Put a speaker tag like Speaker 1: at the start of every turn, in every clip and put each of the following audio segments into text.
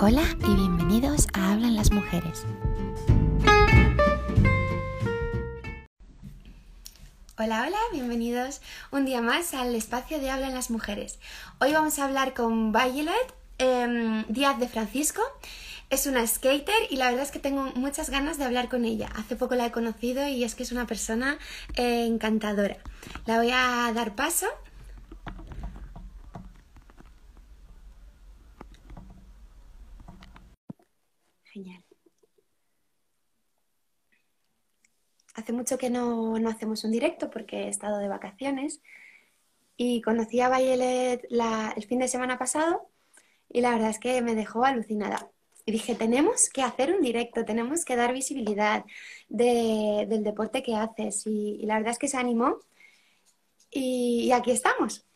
Speaker 1: Hola y bienvenidos a Hablan las Mujeres. Hola, hola, bienvenidos un día más al espacio de Hablan las Mujeres. Hoy vamos a hablar con Violet em, Díaz de Francisco. Es una skater y la verdad es que tengo muchas ganas de hablar con ella. Hace poco la he conocido y es que es una persona eh, encantadora. La voy a dar paso Hace mucho que no, hacemos un directo porque he estado de vacaciones y conocí a Violet el fin de semana pasado y la verdad es que me dejó alucinada. Y dije, tenemos que hacer un directo, tenemos que dar visibilidad del deporte que haces. Y, la verdad es que se animó y aquí estamos.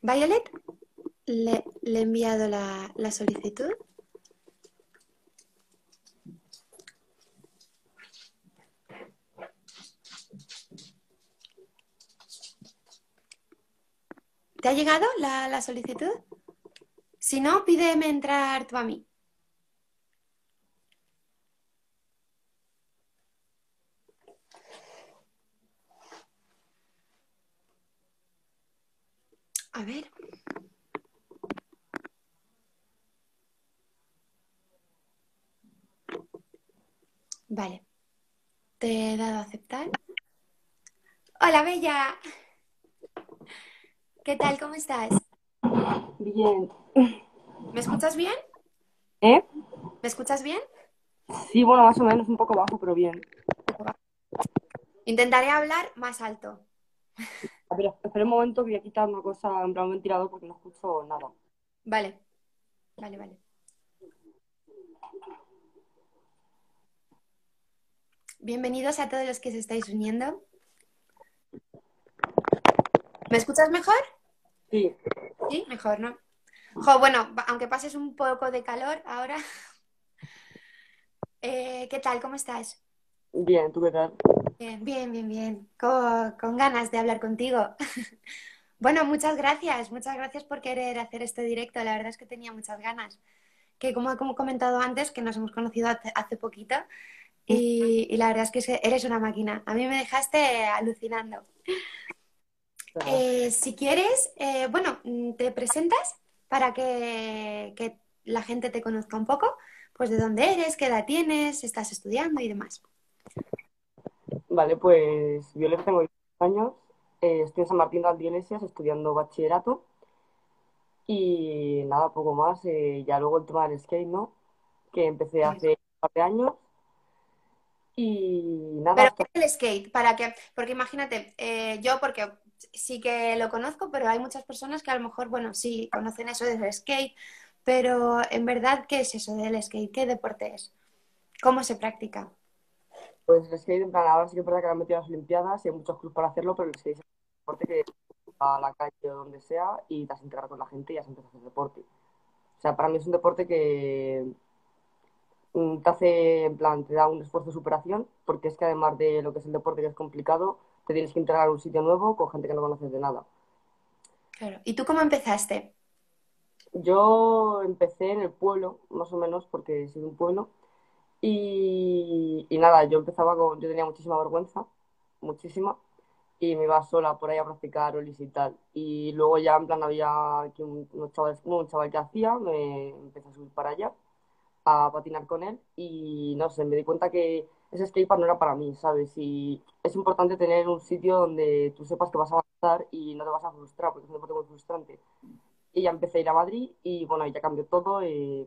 Speaker 1: Violet, le, he enviado la, la solicitud. ¿Te ha llegado la, la, solicitud? Si no, pídeme entrar tú a mí. A ver. Vale. Te he dado a aceptar. Hola, Bella. ¿Qué tal? ¿Cómo estás?
Speaker 2: Bien.
Speaker 1: ¿Me escuchas bien?
Speaker 2: ¿Eh?
Speaker 1: ¿Me escuchas bien?
Speaker 2: Sí, bueno, más o menos, un poco bajo, pero bien.
Speaker 1: Intentaré hablar más alto.
Speaker 2: A ver, espera un momento que voy a quitar una cosa en plan ventilador porque no escucho nada.
Speaker 1: Vale, vale, vale. Bienvenidos a todos los que se estáis uniendo. ¿Me escuchas mejor?
Speaker 2: Sí.
Speaker 1: Sí, mejor, ¿no? Jo, bueno, aunque pases un poco de calor ahora. Eh, ¿Qué tal? ¿Cómo estás?
Speaker 2: Bien, ¿tú qué tal?
Speaker 1: Bien, bien, bien, bien. Con, ganas de hablar contigo. bueno, muchas gracias, muchas gracias por querer hacer este directo. La verdad es que tenía muchas ganas. Que como he comentado antes, que nos hemos conocido hace, poquito. Y, la verdad es que eres una máquina. A mí me dejaste alucinando. Eh, si quieres, eh, bueno, te presentas para que, que la gente te conozca un poco, pues de dónde eres, qué edad tienes, estás estudiando y demás.
Speaker 2: Vale, pues yo tengo 10 años, eh, estoy en San Martín de Iglesias estudiando bachillerato y nada, poco más. Eh, ya luego el tema del skate, ¿no? Que empecé hace un par de años y nada.
Speaker 1: ¿Pero qué es el skate? Para que, porque imagínate, eh, yo porque sí que lo conozco, pero hay muchas personas que a lo mejor, bueno, sí conocen eso del skate, pero en verdad, ¿qué es eso del skate? ¿Qué deporte es? ¿Cómo se practica?
Speaker 2: Pues el skate, en plan, ahora sí que es verdad que han metido las Olimpiadas y hay muchos clubes para hacerlo, pero el skate es un deporte que a la calle o donde sea y te has integrado con la gente y ya se empieza a hacer deporte. O sea, para mí es un deporte que mm, te hace, en plan, te da un esfuerzo de superación, porque es que además de lo que es el deporte que es complicado, te tienes que integrar en un sitio nuevo con gente que no conoces de nada.
Speaker 1: Claro. ¿Y tú cómo empezaste?
Speaker 2: Yo empecé en el pueblo, más o menos, porque soy de un pueblo, y, nada, yo empezaba con, yo tenía muchísima vergüenza, muchísima, y me iba sola por ahí a practicar olis y tal. Y luego ya en plan había aquí un, chaval, un chaval que hacía, me empecé a subir para allá, a patinar con él, y no sé, me di cuenta que ese skatepark no era para mí, ¿sabes? Y es importante tener un sitio donde tú sepas que vas a avanzar y no te vas a frustrar, porque es un deporte muy frustrante. Y ya empecé a ir a Madrid y bueno, ya cambió todo. Eh,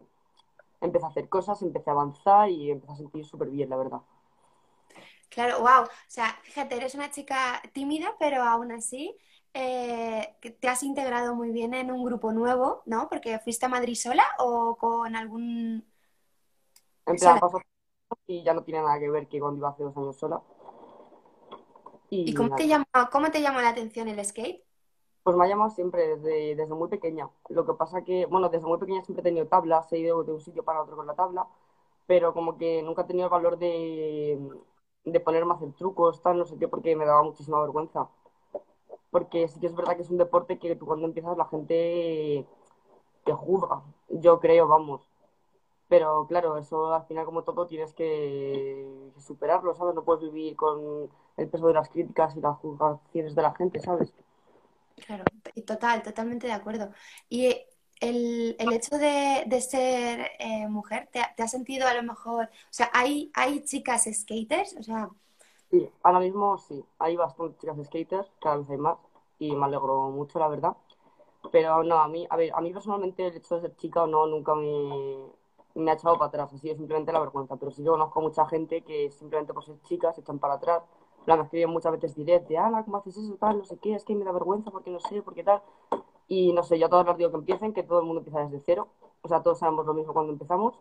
Speaker 2: empecé a hacer cosas, empecé a avanzar y empecé a sentir súper bien, la verdad.
Speaker 1: Claro, wow. O sea, fíjate, eres una chica tímida, pero aún así eh, te has integrado muy bien en un grupo nuevo, ¿no? Porque fuiste a Madrid sola o con algún...
Speaker 2: En plan, pasó y ya no tiene nada que ver que cuando iba hace dos años sola.
Speaker 1: ¿Y, cómo, te llamó, cómo te llamó la atención el skate?
Speaker 2: Pues me ha llamado siempre, desde, desde muy pequeña. Lo que pasa que, bueno, desde muy pequeña siempre he tenido tablas, he ido de un sitio para otro con la tabla, pero como que nunca he tenido el valor de, de ponerme a hacer trucos, tal, no sé qué, porque me daba muchísima vergüenza. Porque sí que es verdad que es un deporte que tú cuando empiezas la gente te juzga, yo creo, vamos. Pero claro, eso al final como todo tienes que superarlo, ¿sabes? No puedes vivir con el peso de las críticas y las juzgaciones de la gente, ¿sabes?
Speaker 1: Claro, total, totalmente de acuerdo. Y el, el hecho de, de ser eh, mujer, ¿te, ¿te, has sentido a lo mejor, o sea, ¿hay, hay chicas skaters? O sea...
Speaker 2: Sí, ahora mismo sí, hay bastantes chicas skaters, cada vez hay más, y me alegro mucho, la verdad. Pero no, a mí, a ver, a mí personalmente el hecho de ser chica o no nunca me, me ha echado para atrás, así es simplemente la vergüenza. Pero sí yo conozco a mucha gente que simplemente por ser chicas se echan para atrás. La me escriben muchas veces directo de, ala, ¿cómo haces eso? Tal, no sé qué, es que me da vergüenza porque no sé, porque tal. Y no sé, yo a todos les digo que empiecen, que todo el mundo empieza desde cero. O sea, todos sabemos lo mismo cuando empezamos.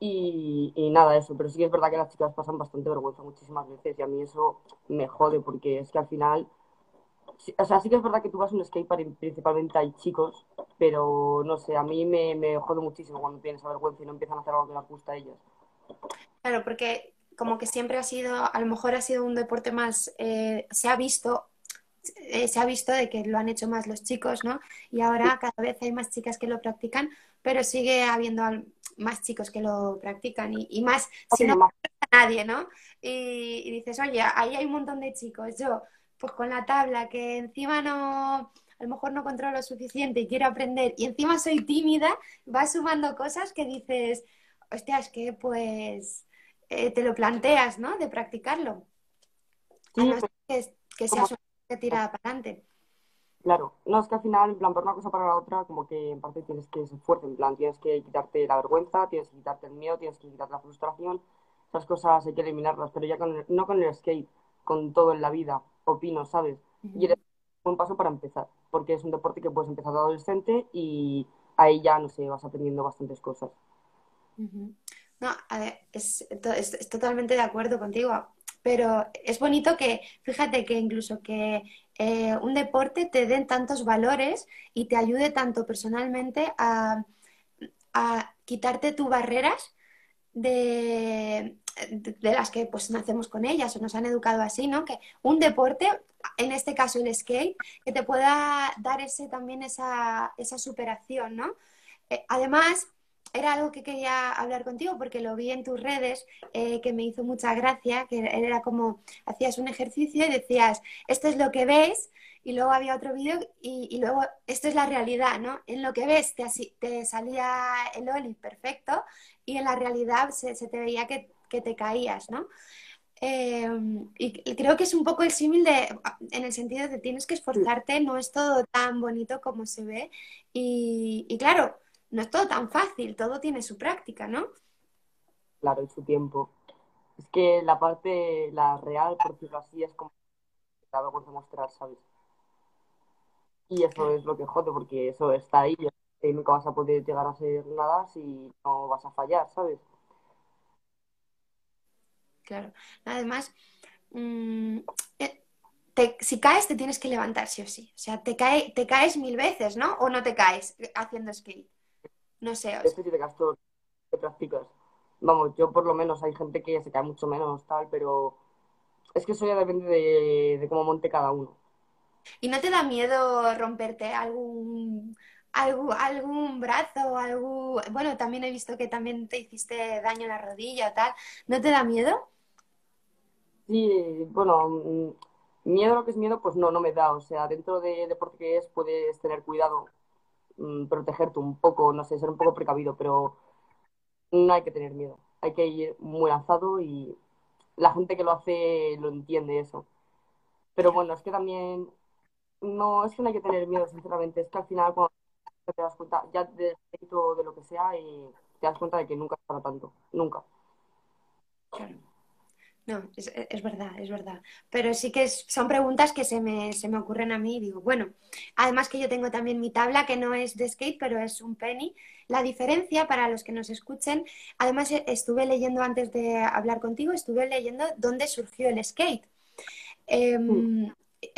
Speaker 2: Y, y, nada, eso. Pero sí que es verdad que las chicas pasan bastante vergüenza muchísimas veces. Y a mí eso me jode, porque es que al final. Sí, o sea, sí que es verdad que tú vas a un skatepark y principalmente hay chicos. Pero no sé, a mí me, me jode muchísimo cuando tienes esa vergüenza y no empiezan a hacer algo que les gusta a ellas.
Speaker 1: Claro, porque como que siempre ha sido, a lo mejor ha sido un deporte más, eh, se ha visto eh, se ha visto de que lo han hecho más los chicos, ¿no? Y ahora cada vez hay más chicas que lo practican, pero sigue habiendo más chicos que lo practican y, y más si no nadie, ¿no? Y, y, dices, oye, ahí hay un montón de chicos, yo, pues con la tabla que encima no, a lo mejor no controlo lo suficiente y quiero aprender y encima soy tímida, vas sumando cosas que dices, hostia, es que pues eh, te lo planteas, ¿no? De practicarlo. Sí, Además, que, que sea que tira para adelante.
Speaker 2: Claro, no es que al final, en plan, por una cosa para la otra, como que en parte tienes que ser fuerte, en plan, tienes que quitarte la vergüenza, tienes que quitarte el miedo, tienes que quitarte la frustración, esas cosas hay que eliminarlas, pero ya con, no con el skate, con todo en la vida, opino, ¿sabes? Uh -huh. Y eres un paso para empezar, porque es un deporte que puedes empezar de adolescente y ahí ya, no sé, vas aprendiendo bastantes cosas.
Speaker 1: Uh -huh. No, es, es, es totalmente de acuerdo contigo pero es bonito que, fíjate que incluso que eh, un deporte te den tantos valores y te ayude tanto personalmente a, quitarte tus barreras de, de, de, las que pues nacemos con ellas o nos han educado así, ¿no? Que un deporte, en este caso el skate, que te pueda dar ese también esa, esa superación, ¿no? Eh, además, era algo que quería hablar contigo porque lo vi en tus redes, eh, que me hizo mucha gracia, que era como hacías un ejercicio y decías, esto es lo que ves, y luego había otro vídeo y, y, luego esto es la realidad, ¿no? En lo que ves te, te salía el oli perfecto y en la realidad se, se te veía que, que, te caías, ¿no? Eh, y, y, creo que es un poco el símil de, en el sentido de tienes que esforzarte, no es todo tan bonito como se ve. Y, y claro, no es todo tan fácil, todo tiene su práctica, ¿no?
Speaker 2: Claro, y su tiempo. Es que la parte, la real, por decirlo así, es como la vergüenza mostrar, ¿sabes? Y eso es lo que jode, porque eso está ahí y nunca vas a poder llegar a hacer nada si no vas a fallar, ¿sabes?
Speaker 1: Claro. Además, mmm, te, si caes te tienes que levantar sí o sí. O sea, te, cae, te caes mil veces, ¿no? O no te caes haciendo skate. No sé.
Speaker 2: O sea... Este te caes todo que practicas. Vamos, yo por lo menos hay gente que se cae mucho menos, tal, pero es que eso ya depende de, de cómo monte cada uno.
Speaker 1: ¿Y no te da miedo romperte algún, algún, algún brazo? Algún... Bueno, también he visto que también te hiciste daño en la rodilla o tal. ¿No te da miedo?
Speaker 2: Sí, bueno, miedo lo que es miedo, pues no, no me da. O sea, dentro de deporte que es, puedes tener cuidado Mm, protegerte un poco, no sé, ser un poco precavido, pero no hay que tener miedo. Hay que ir muy lanzado y la gente que lo hace lo entiende eso. Pero bueno, es que también no es que no hay que tener miedo, sinceramente, es que al final cuando te das cuenta ya éxito de lo que sea y te das cuenta de que nunca es para tanto, nunca.
Speaker 1: Claro. No, es, es, verdad, es verdad. Pero sí que es, son preguntas que se me, se me ocurren a mí y digo, bueno, además que yo tengo también mi tabla que no es de skate, pero es un penny. La diferencia para los que nos escuchen, además e, estuve leyendo antes de hablar contigo, estuve leyendo dónde surgió el skate. Eh, mm.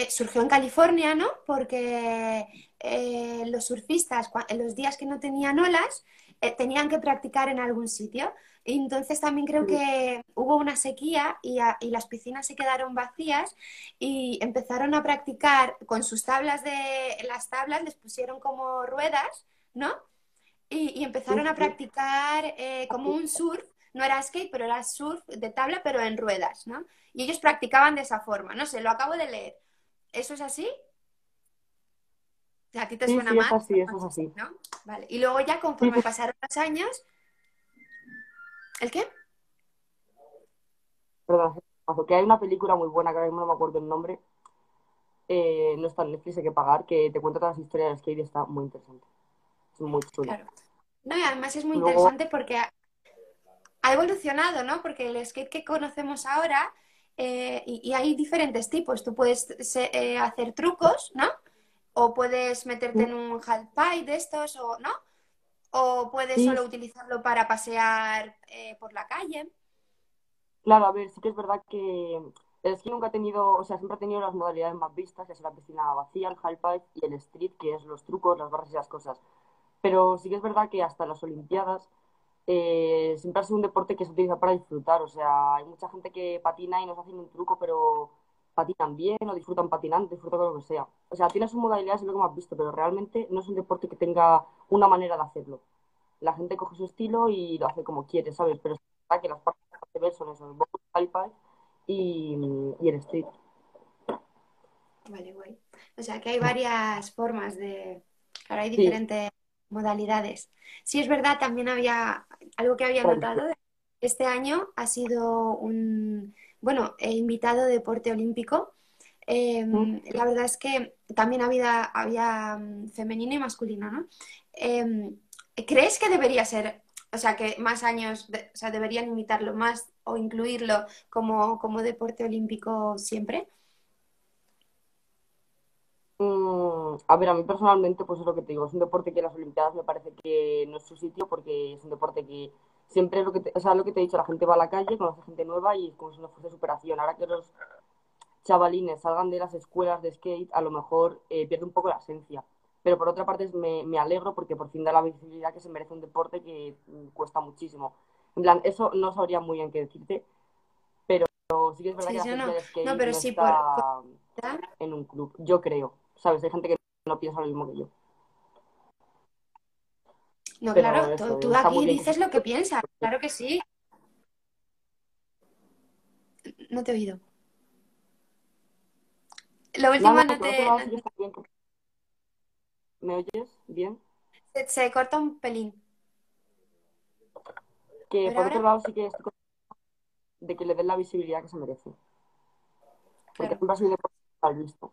Speaker 1: Surgió en California, ¿no? Porque eh, los surfistas, en los días que no tenían olas, eh, tenían que practicar en algún sitio. Y entonces también creo que hubo una sequía y, y, las piscinas se quedaron vacías y empezaron a practicar con sus tablas de las tablas les pusieron como ruedas, ¿no? Y, empezaron a practicar eh, como un surf, no era skate, pero era surf de tabla, pero en ruedas, ¿no? Y ellos practicaban de esa forma, no sé, lo acabo de leer. ¿Eso es así? ¿A ti te suena
Speaker 2: sí,
Speaker 1: mal?
Speaker 2: Es así, eso es así.
Speaker 1: ¿no? Vale. Y luego ya conforme pasaron los años. ¿El qué?
Speaker 2: Perdón, que hay una película muy buena que ahora mismo no me acuerdo el nombre. Eh, no está en Netflix, hay que pagar, que te cuenta todas las historias de skate y está muy interesante. Es muy chulo.
Speaker 1: Claro. No, y además es muy interesante porque ha, evolucionado, ¿no? Porque el skate que conocemos ahora, eh, y, hay diferentes tipos. Tú puedes eh, hacer trucos, ¿no? O puedes meterte en un half pipe de estos, o no. O puedes solo utilizarlo para pasear eh, por la calle.
Speaker 2: Claro, a ver, sí que es verdad que el esquí nunca ha tenido, o sea, siempre ha tenido las modalidades más vistas, que es la piscina vacía, el half pipe y el street, que es los trucos, las barras y las cosas. Pero sí que es verdad que hasta las Olimpiadas eh, siempre ha sido un deporte que se utiliza para disfrutar. O sea, hay mucha gente que patina y nos hacen un truco, pero patinan bien o disfrutan patinando, disfrutan con lo que sea. O sea, tiene sus modalidades, es lo que hemos visto, pero realmente no es un deporte que tenga una manera de hacerlo. La gente coge su estilo y lo hace como quiere, ¿sabes? Pero es verdad que las partes que ver son esos, el y, y el street.
Speaker 1: Vale, guay. O sea, que hay varias formas de... Claro, hay diferentes modalidades. Sí, es verdad, también había algo que había notado. Este año ha sido un, bueno, he invitado deporte olímpico. Em, mm. la verdad es que también había, había mm, femenino y masculino, ¿no? Em, ¿Crees que debería ser, o sea, que más años, o sea, deberían invitarlo más o incluirlo como, como deporte olímpico siempre?
Speaker 2: Mm, a ver, a mí personalmente, pues es lo que te digo, es un deporte que en las Olimpiadas me parece que no es su sitio porque es un deporte que siempre lo que te, o sea, lo que te he dicho, la gente va a la calle, conoce gente nueva y es como es una fuerza de superación. Ahora que los chavalines salgan de las escuelas de skate, a lo mejor eh, pierde un poco la esencia. Pero por otra parte me, me alegro porque por fin da la visibilidad que se merece un deporte que mm, cuesta muchísimo. En plan, eso no sabría muy bien qué decirte, pero sí que es verdad que la gente no. skate no, pero sí, está en un club, yo creo. ¿sabes? Hay gente que no piensa lo mismo que yo.
Speaker 1: No, claro, tú, aquí dices lo que piensas, claro que sí. No te he oído. Lo último no, te...
Speaker 2: ¿Me oyes bien?
Speaker 1: Se, corta un pelín.
Speaker 2: Que por otro lado sí que estoy de que le den la visibilidad que se merece. Porque siempre ha sido mal visto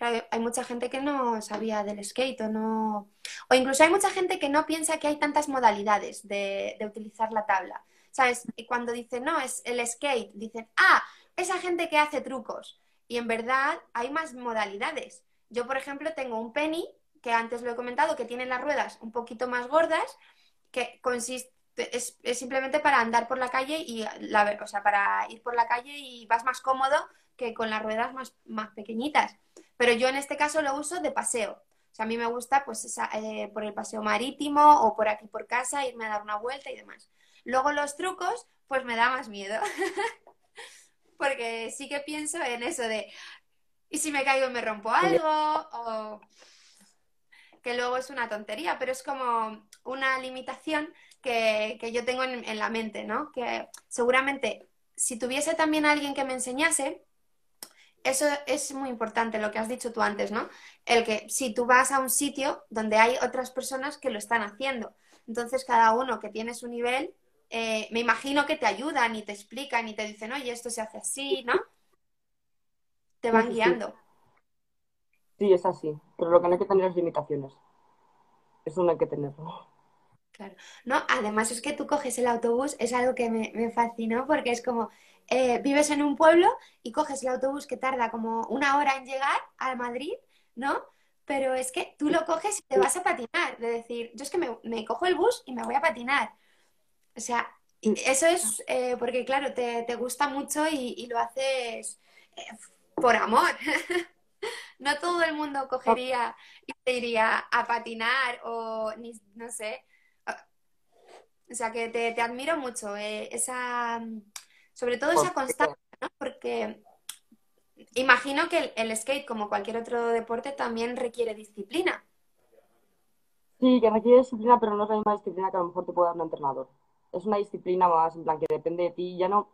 Speaker 1: hay mucha gente que no sabía del skate o no... O incluso hay mucha gente que no piensa que hay tantas modalidades de, utilizar la tabla. ¿Sabes? Y cuando dicen, no, es el skate, dicen, ah, esa gente que hace trucos. Y en verdad hay más modalidades. Yo, por ejemplo, tengo un penny, que antes lo he comentado, que tiene las ruedas un poquito más gordas, que consiste, es, simplemente para andar por la calle y, la, o sea, para ir por la calle y vas más cómodo que con las ruedas más, más pequeñitas. Pero yo en este caso lo uso de paseo. O sea, a mí me gusta pues eh, por el paseo marítimo o por aquí por casa, irme a dar una vuelta y demás. Luego los trucos, pues me da más miedo. Porque sí que pienso en eso de, ¿y si me caigo y me rompo algo? O que luego es una tontería, pero es como una limitación que, yo tengo en, en, la mente, ¿no? Que seguramente si tuviese también alguien que me enseñase, eso es muy importante lo que has dicho tú antes, ¿no? El que si tú vas a un sitio donde hay otras personas que lo están haciendo, entonces cada uno que tiene su nivel, eh, me imagino que te ayudan y te explican y te dicen, oye, esto se hace así, ¿no? Te van guiando.
Speaker 2: Sí, es así, pero lo que no hay que tener es limitaciones. Eso no hay que tenerlo.
Speaker 1: Claro. No, además es que tú coges el autobús, es algo que me, me fascinó porque es como, eh, vives en un pueblo y coges el autobús que tarda como una hora en llegar a Madrid, ¿no? Pero es que tú lo coges y te vas a patinar, de decir, yo es que me, cojo el bus y me voy a patinar. O sea, eso es eh, porque, claro, te, gusta mucho y, lo haces eh, por amor. no todo el mundo cogería y te iría a patinar o, ni, no sé, O sea, que te, te admiro mucho. eh, esa, sobre todo esa constancia, ¿no? Porque imagino que el, el skate, como cualquier otro deporte, también requiere disciplina.
Speaker 2: Sí, que requiere disciplina, pero no es la misma disciplina que a lo mejor te puede dar un entrenador. Es una disciplina más, en plan, que depende de ti, ya no...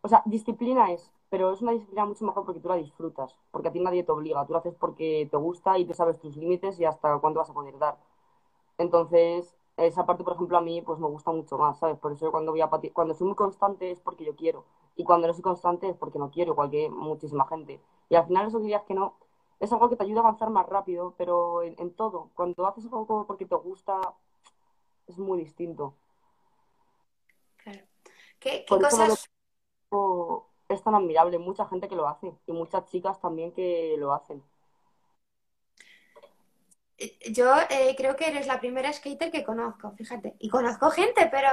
Speaker 2: O sea, disciplina es, pero es una disciplina mucho mejor porque tú la disfrutas, porque a ti nadie te obliga, tú lo haces porque te gusta y tú sabes tus límites y hasta cuánto vas a poder dar. Entonces, esa parte, por ejemplo, a mí pues me gusta mucho más, ¿sabes? Por eso yo cuando voy a pati- cuando soy muy constante es porque yo quiero, y cuando no soy constante es porque no quiero, igual que muchísima gente. Y al final eso que dirías que no, es algo que te ayuda a avanzar más rápido, pero en, en todo, cuando haces algo como porque te gusta, es muy distinto.
Speaker 1: Claro. ¿Qué, qué
Speaker 2: Por
Speaker 1: cosas,
Speaker 2: es tan admirable, mucha gente que lo hace, y muchas chicas también que lo hacen.
Speaker 1: Yo eh, creo que eres la primera skater que conozco, fíjate. Y conozco gente, pero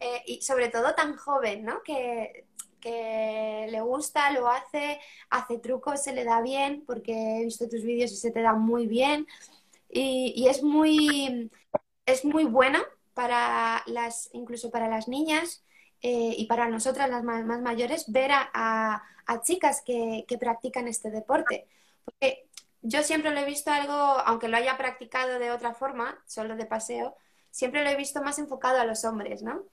Speaker 1: eh, y sobre todo tan joven, ¿no? Que, que le gusta, lo hace, hace trucos, se le da bien, porque he visto tus vídeos y se te da muy bien. Y, y es muy, es muy buena para las, incluso para las niñas eh, y para nosotras, las más, más mayores, ver a, a- a chicas que, que practican este deporte. Porque yo siempre lo he visto algo, aunque lo haya practicado de otra forma, solo de paseo, siempre lo he visto más enfocado a los hombres, ¿no?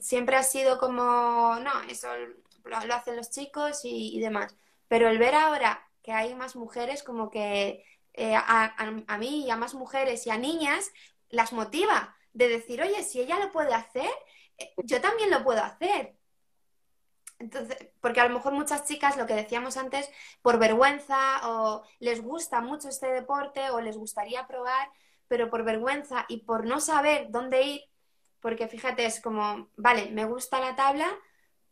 Speaker 1: Siempre ha sido como, no, eso lo, hacen los chicos y, demás. Pero el ver ahora que hay más mujeres, como que eh, a, a- a mí y a más mujeres y a niñas, las motiva de decir, oye, si ella lo puede hacer, eh, yo también lo puedo hacer. Entonces, porque a lo mejor muchas chicas, lo que decíamos antes, por vergüenza o les gusta mucho este deporte o les gustaría probar, pero por vergüenza y por no saber dónde ir, porque fíjate, es como, vale, me gusta la tabla,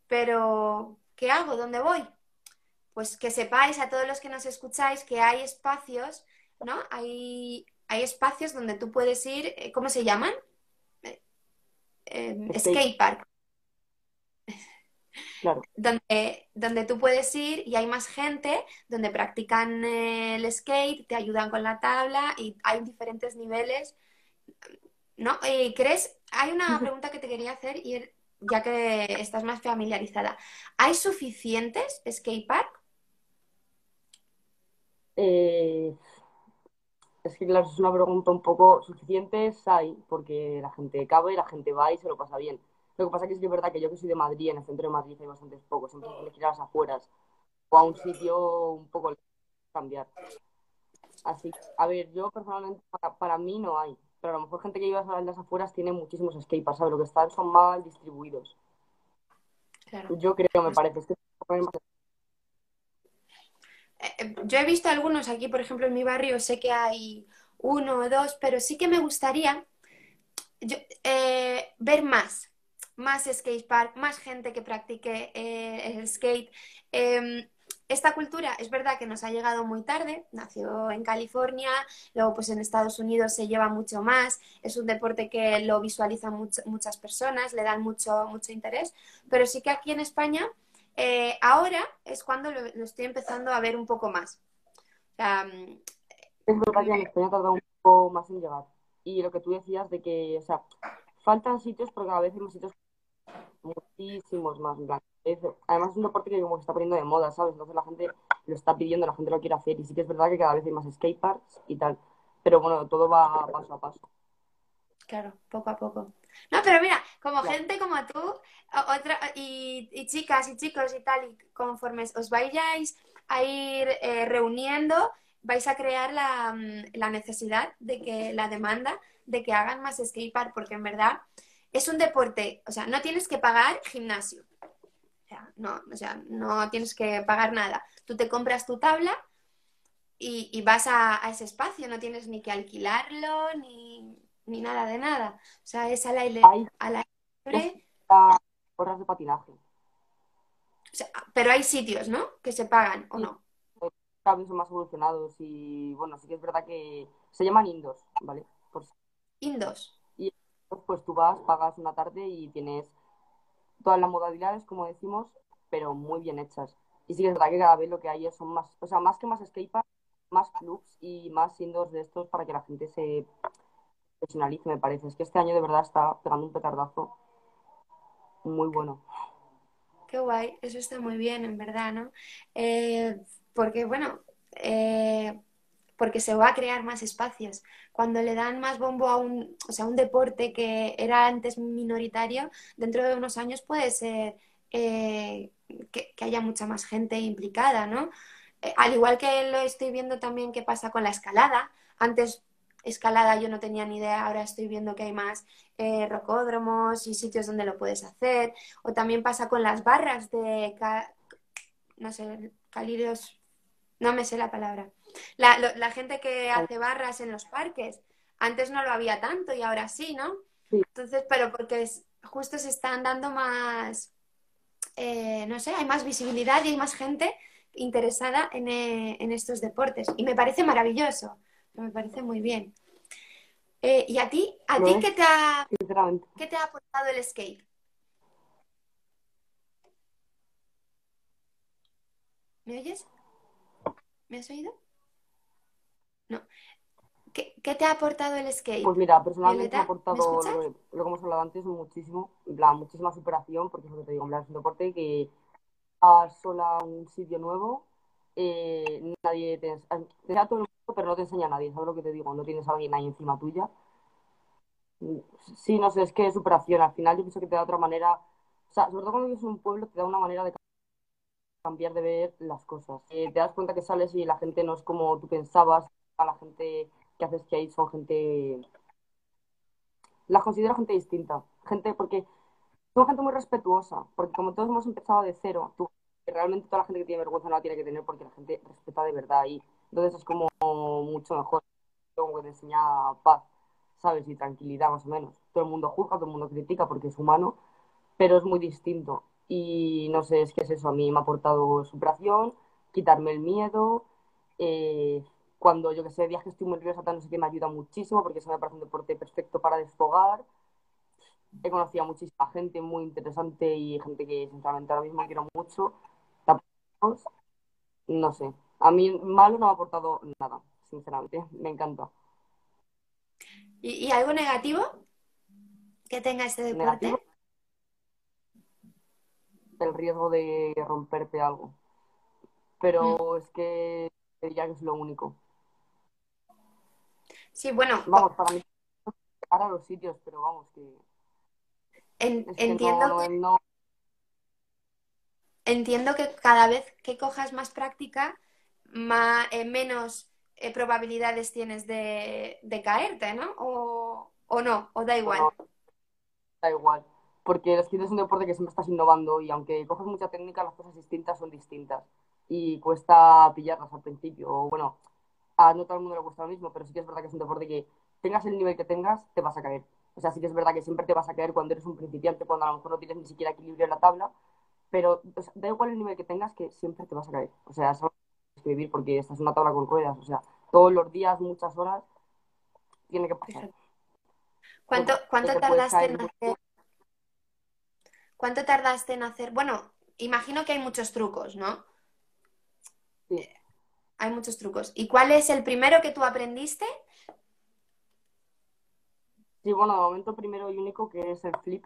Speaker 1: pero ¿qué hago? ¿Dónde voy? Pues que sepáis a todos los que nos escucháis que hay espacios, ¿no? Hay, hay espacios donde tú puedes ir, eh, ¿cómo se llaman? Eh, eh,
Speaker 2: Skate,
Speaker 1: skate park.
Speaker 2: Claro.
Speaker 1: donde, donde tú puedes ir y hay más gente, donde practican eh, el skate, te ayudan con la tabla y hay diferentes niveles, ¿no? Eh, ¿crees? Hay una pregunta que te quería hacer y ya que estás más familiarizada. ¿Hay suficientes skate park?
Speaker 2: Eh, es que claro, es una pregunta un poco suficientes hay, porque la gente cabe, la gente va y se lo pasa bien. Lo que pasa que es que es verdad que yo que soy de Madrid, en el centro de Madrid hay bastantes pocos, siempre tienes que ir a las afueras o a un sitio un poco cambiar. Así, a ver, yo personalmente, para, para mí no hay, pero a lo mejor gente que vive a las afueras tiene muchísimos skateparks, ¿sabes? Lo que están son mal distribuidos.
Speaker 1: Claro.
Speaker 2: Yo creo, me parece, es que
Speaker 1: eh, eh, yo he visto algunos aquí, por ejemplo, en mi barrio, sé que hay uno o dos, pero sí que me gustaría yo- eh, ver más, más skate park, más gente que practique eh, el skate. Eh, esta cultura es verdad que nos ha llegado muy tarde, nació en California, luego pues en Estados Unidos se lleva mucho más, es un deporte que lo visualizan much- muchas personas, le dan mucho, mucho interés, pero sí que aquí en España eh, ahora es cuando lo, estoy empezando a ver un poco más.
Speaker 2: Es verdad que en España tarda un poco más en llegar. Y lo que tú decías de que, o sea, faltan sitios, cada vez hay más sitios, muchísimos más. además es un deporte que como que está poniendo de moda, ¿sabes? Entonces la gente lo está pidiendo, la gente lo quiere hacer. Y sí que es verdad que cada vez hay más skateparks y tal. Pero bueno, todo va paso a paso.
Speaker 1: Claro, poco a poco. No, pero mira, como
Speaker 2: Claro.
Speaker 1: gente como tú, otra, y, y chicas y chicos y tal, y conforme os vayáis a ir eh, reuniendo, vais a crear la, mm, la necesidad de que, la demanda de que hagan más skatepark, porque en verdad es un deporte, o sea, no tienes que pagar gimnasio, o sea, no, o sea, no tienes que pagar nada. Tú te compras tu tabla y, y vas a, a ese espacio, no tienes ni que alquilarlo ni, ni nada de nada. O sea, es al aire, al aire libre,
Speaker 2: horas de patinaje.
Speaker 1: o sea, pero hay sitios, ¿no? Que se pagan o no.
Speaker 2: cada vez son más evolucionados y bueno, sí que es verdad que se llaman indoors, ¿vale? Por
Speaker 1: Indos.
Speaker 2: Y pues tú vas, pagas una tarde y tienes todas las modalidades, como decimos, pero muy bien hechas. Y sí que es verdad que cada vez lo que hay son más, o sea, más que más skateparks, más clubs y más indoors de estos para que la gente se profesionalice, me parece. Es que este año de verdad está pegando un petardazo muy bueno.
Speaker 1: Qué guay, eso está muy bien, en verdad, ¿no? Eh, porque, bueno, eh, porque se va a crear más espacios. Cuando le dan más bombo a un, o sea, un deporte que era antes minoritario, dentro de unos años puede ser eh, que, haya mucha más gente implicada, ¿no? Eh, al igual que lo estoy viendo también que pasa con la escalada. Antes escalada yo no tenía ni idea, ahora estoy viendo que hay más eh, rocódromos y sitios donde lo puedes hacer. O también pasa con las barras de, no sé, calirios, no me sé la palabra. La, la, gente que hace barras en los parques, antes no lo había tanto y ahora sí, ¿no?
Speaker 2: Sí.
Speaker 1: Entonces, pero porque es, justo se están dando más, eh, no sé, hay más visibilidad y hay más gente interesada en, eh, en, estos deportes. Y me parece maravilloso, me parece muy bien. Eh, ¿Y a ti? ¿A ti qué te, ha, qué te ha aportado el skate? ¿Me oyes? ¿Me has oído? No. ¿Qué, ¿Qué, te ha aportado el skate?
Speaker 2: Pues mira, personalmente me ha aportado lo, lo, que hemos hablado antes muchísimo, la muchísima superación, porque es lo que te digo, es un deporte que a sola a un sitio nuevo, eh, nadie te, te da todo el mundo, pero no te enseña a nadie, ¿sabes lo que te digo? No tienes a alguien ahí encima tuya. Sí, no sé, es que superación, al final yo pienso que te da otra manera, o sea, sobre todo cuando vives en un pueblo, te da una manera de cambiar de ver las cosas. Eh, te das cuenta que sales y la gente no es como tú pensabas, a la gente que haces que hay son gente... Las considero gente distinta, gente porque son gente muy respetuosa, porque como todos hemos empezado de cero, tú, realmente toda la gente que tiene vergüenza no la tiene que tener porque la gente respeta de verdad y entonces es como mucho mejor, como que te enseña paz, ¿sabes? Y tranquilidad más o menos. Todo el mundo juzga, todo el mundo critica porque es humano, pero es muy distinto. Y no sé, es que es eso, a mí me ha aportado superación, quitarme el miedo, eh, cuando yo que sé, días que estoy muy nerviosa, no sé qué, me ayuda muchísimo porque eso me parece un deporte perfecto para desfogar he conocido a muchísima gente muy interesante y gente que sinceramente ahora mismo quiero mucho. No sé, a mí malo no me ha aportado nada, sinceramente, me encanta.
Speaker 1: ¿Y, y algo negativo que tenga este deporte? ¿Negativo?
Speaker 2: El riesgo de romperte algo. Pero mm. es que diría que es lo único.
Speaker 1: Sí, bueno.
Speaker 2: Vamos, para mí, para los sitios, pero vamos, que
Speaker 1: en, es que entiendo, no, que, no... entiendo que cada vez que cojas más práctica, más, eh, menos eh, probabilidades tienes de, de, caerte, ¿no? O, o, no, o da igual.
Speaker 2: Da igual, porque el skate es un deporte que siempre estás innovando y aunque coges mucha técnica, las cosas distintas son distintas y cuesta pillarlas al principio. O bueno, a no todo el mundo le gusta lo mismo, pero sí que es verdad que es un deporte que tengas el nivel que tengas, te vas a caer. O sea, sí que es verdad que siempre te vas a caer cuando eres un principiante, cuando a lo mejor no tienes ni siquiera equilibrio en la tabla, pero o sea, da igual el nivel que tengas, que siempre te vas a caer. O sea, eso tienes que vivir porque estás en una tabla con ruedas. O sea, todos los días, muchas horas, tiene que pasar.
Speaker 1: ¿Cuánto, cuánto tardaste en hacer? ¿Cuánto tardaste en hacer? Bueno, imagino que hay muchos trucos, ¿no?
Speaker 2: Sí.
Speaker 1: Hay muchos trucos. ¿Y cuál es el primero que tú aprendiste
Speaker 2: Sí, bueno, de momento primero y único que es el flip.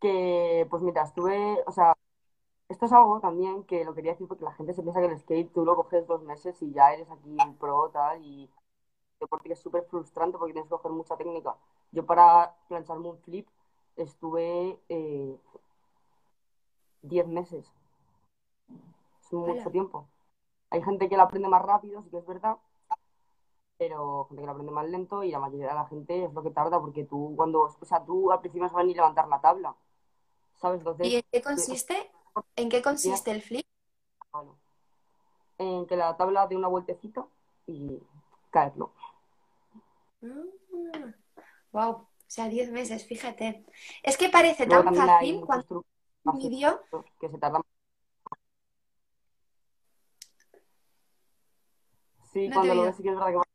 Speaker 2: Que, pues mira, estuve, o sea, esto es algo también que lo quería decir porque la gente se piensa que el skate tú lo coges dos meses y ya eres aquí un pro, tal, y deporte que es súper frustrante porque tienes que coger mucha técnica. Yo para plancharme un flip estuve eh, 10 meses. Es mucho tiempo. Hay gente que lo aprende más rápido, sí que es verdad, pero gente que lo aprende más lento y la mayoría de la gente es lo que tarda porque tú cuando, o sea, tú al principio no sabes ni levantar la tabla, ¿sabes? Entonces,
Speaker 1: ¿Y en qué consiste? ¿En qué consiste el flip?
Speaker 2: Bueno, en que la tabla dé una vueltecita y caerlo.
Speaker 1: wow, o sea, 10 meses, fíjate. Es que parece tan fácil cuando un vídeo
Speaker 2: que se tarda Sí, cuando lo ves sí que es verdad que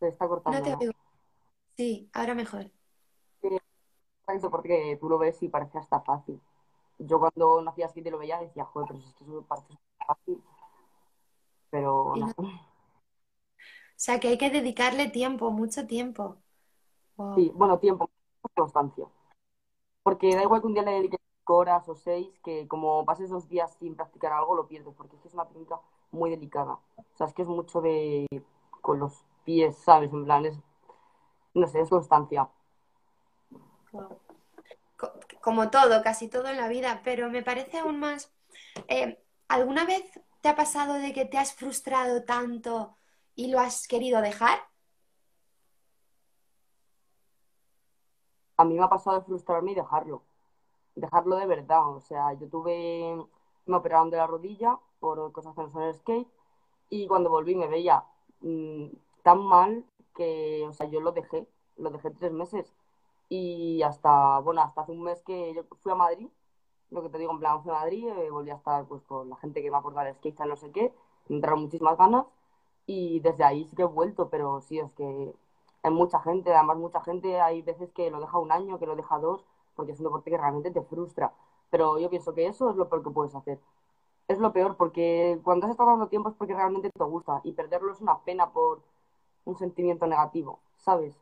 Speaker 2: Se está cortando.
Speaker 1: No te oigo. Sí, ahora mejor.
Speaker 2: Sí, porque tú lo ves y parece hasta fácil. Yo cuando no hacía skate lo veía decía, joder, pero es que eso parece fácil. pero no.
Speaker 1: o sea, que hay que dedicarle tiempo, mucho tiempo.
Speaker 2: Sí, bueno, tiempo, constancia. Porque da igual que un día le dediques cinco horas o seis, que como pases dos días sin practicar algo, lo pierdes, porque es que es una técnica muy delicada. O sea, es que es mucho de con los pies, ¿sabes? En plan, es, no sé, es constancia.
Speaker 1: Wow. Como todo, casi todo en la vida, pero me parece aún más. eh, ¿alguna vez te ha pasado de que te has frustrado tanto y lo has querido dejar?
Speaker 2: A mí me ha pasado de frustrarme y dejarlo. Dejarlo de verdad. O sea, yo tuve, me operaron de la rodilla por cosas que no son el skate y cuando volví me veía mm, tan mal que, o sea, yo lo dejé. Lo dejé tres meses y hasta, bueno, hasta hace un mes que yo fui a Madrid lo que te digo, en plan, fui a Madrid, eh, volví a estar pues con la gente que me aportaba el skate, no sé qué, me entraron muchísimas ganas y desde ahí sí que he vuelto, pero sí, es que hay mucha gente, además mucha gente, hay veces que lo deja un año, que lo deja dos, porque es un deporte que realmente te frustra, pero yo pienso que eso es lo peor que puedes hacer. Es lo peor porque cuando has estado dando tiempo es porque realmente te gusta y perderlo es una pena por un sentimiento negativo, ¿sabes?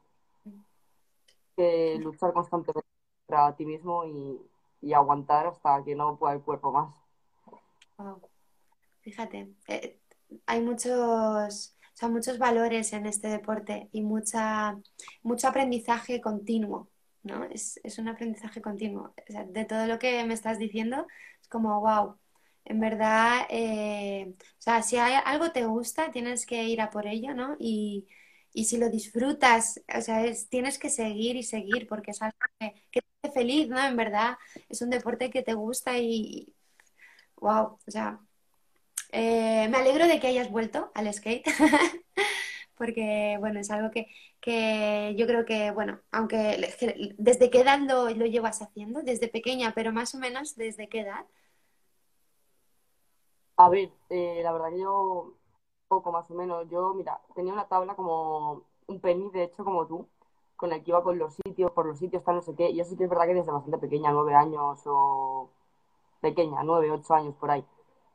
Speaker 2: Que luchar constantemente contra ti mismo y, y aguantar hasta que no pueda el cuerpo más.
Speaker 1: Wow. Fíjate, eh, hay muchos, o sea, muchos valores en este deporte y mucha, mucho aprendizaje continuo, ¿no? Es, es un aprendizaje continuo. O sea, de todo lo que me estás diciendo, es como, wow, en verdad, eh, o sea, si hay, algo te gusta, tienes que ir a por ello, ¿no? Y, y si lo disfrutas, o sea, es- tienes que seguir y seguir porque es algo que, que te hace feliz, ¿no? En verdad, es un deporte que te gusta y, wow, o sea... Eh, me alegro de que hayas vuelto al skate, porque bueno, es algo que, que yo creo que, bueno, aunque es que desde qué edad lo, lo llevas haciendo, desde pequeña, pero más o menos desde qué edad.
Speaker 2: A ver, eh, la verdad que yo, poco más o menos, yo, mira, tenía una tabla como un penny, de hecho, como tú, con el que iba con los sitios, por los sitios, tal, no sé qué, y eso sí que es verdad que desde bastante pequeña, nueve años o pequeña, nueve, ocho años por ahí.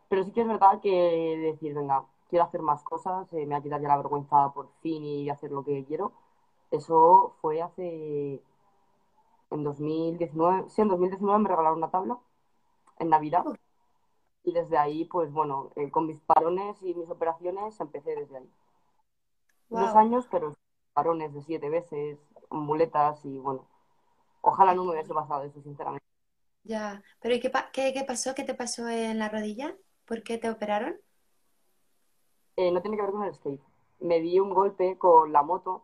Speaker 2: Pero sí que es verdad que decir, venga, quiero hacer más cosas, eh, me voy a quitar ya la vergüenza por fin y hacer lo que quiero, eso fue hace, en 2019, sí, en 2019 me regalaron una tabla en Navidad y desde ahí, pues bueno, eh, con mis parones y mis operaciones empecé desde ahí. Dos años, pero parones de siete veces, muletas y bueno, ojalá no me hubiese pasado eso, sinceramente.
Speaker 1: ya. Pero ¿y qué, pa- qué, qué pasó? ¿Qué te pasó en la rodilla? ¿Por qué te operaron?
Speaker 2: Eh, no tiene que ver con el skate. Me di un golpe con la moto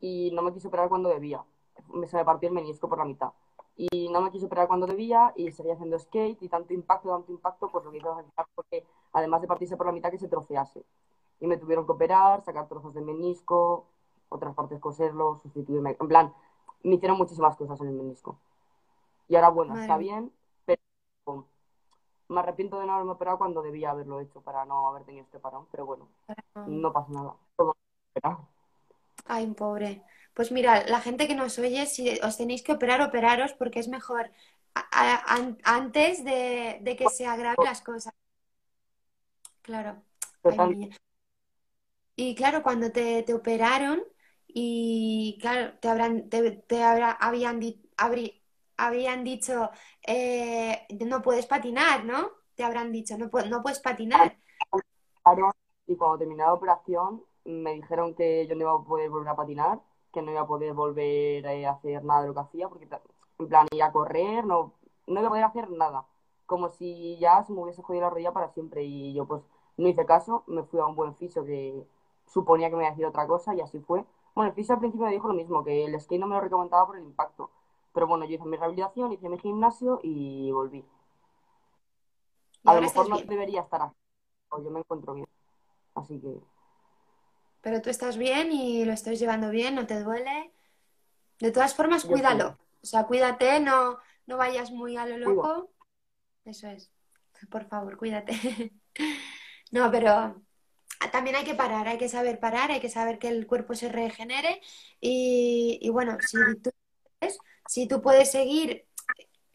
Speaker 2: y no me quise operar cuando debía. Me, se me partió el menisco por la mitad. Y no me quise operar cuando debía y seguía haciendo skate y tanto impacto, tanto impacto, pues lo que fue porque además de partirse por la mitad que se trocease. Y me tuvieron que operar, sacar trozos del menisco, otras partes coserlo, sustituirme. En plan, me hicieron muchísimas cosas en el menisco. Y ahora, bueno,
Speaker 1: Madre
Speaker 2: está bien, me arrepiento de no haberme operado cuando debía haberlo hecho para no haber tenido este parón. Pero bueno,
Speaker 1: Ay,
Speaker 2: no pasa nada. Todo
Speaker 1: ay, pobre. Pues mira, la gente que nos oye, si os tenéis que operar, operaros porque es mejor a- a- an- antes de, de que se agraven las cosas. Claro. Ay. Y claro, cuando te, te operaron y claro, te habrán, te, te habrá- habían, habrí- habían dicho, eh, no puedes patinar, ¿no? Te habrán dicho, no, no puedes patinar.
Speaker 2: Y cuando terminé la operación, me dijeron que yo no iba a poder volver a patinar, que no iba a poder volver eh, a hacer nada de lo que hacía, porque en plan, ir a correr, no, no iba a poder hacer nada. Como si ya se me hubiese jodido la rodilla para siempre. Y yo pues no hice caso, me fui a un buen fisio que suponía que me iba a decir otra cosa y así fue. Bueno, el fisio al principio me dijo lo mismo, que el skate no me lo recomendaba por el impacto. Pero bueno, yo hice mi rehabilitación, hice mi gimnasio y volví. A lo mejor no
Speaker 1: bien.
Speaker 2: debería estar así, pero yo me encuentro bien. Así que
Speaker 1: Pero tú estás bien y lo estás llevando bien, no te duele. De todas formas,
Speaker 2: yo estoy
Speaker 1: cuídalo. O sea, cuídate, no, no vayas muy a lo
Speaker 2: Cuido.
Speaker 1: loco. Eso es. Por favor, cuídate. No, pero también hay que parar, hay que saber parar, hay que saber que el cuerpo se regenere y, y bueno, si tú, si tú puedes seguir